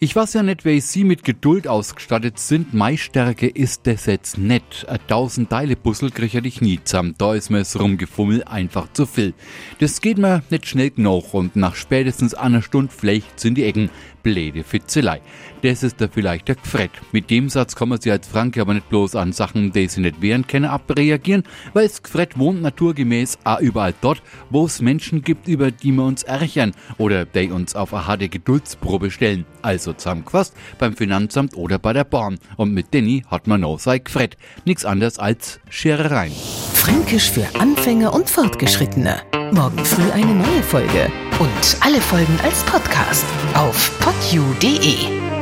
Ich weiß ja nicht, wie Sie mit Geduld ausgestattet sind. Meistärke ist das jetzt nicht. A tausend Teile Puzzle kriege ich nie zusammen. Da ist mir es rumgefummelt einfach zu viel. Das geht mir nicht schnell genug und nach spätestens einer Stunde vielleicht sind die Ecken blöde Fitzelei. Das ist da vielleicht der Gfred. Mit dem Satz kann man sich als Franke aber nicht bloß an Sachen, die sie nicht wehren können, abreagieren, weil Gfred wohnt naturgemäß auch überall dort, wo es Menschen gibt, über die wir uns ärchern oder die uns auf eine harte Geduldsprobe stellen. Also zusammengefasst beim Finanzamt oder bei der Bahn. Und mit Danny hat man noch sein Gfred. Nichts anderes als Scherereien. Fränkisch für Anfänger und Fortgeschrittene. Morgen früh eine neue Folge. Und alle Folgen als Podcast auf podu.de.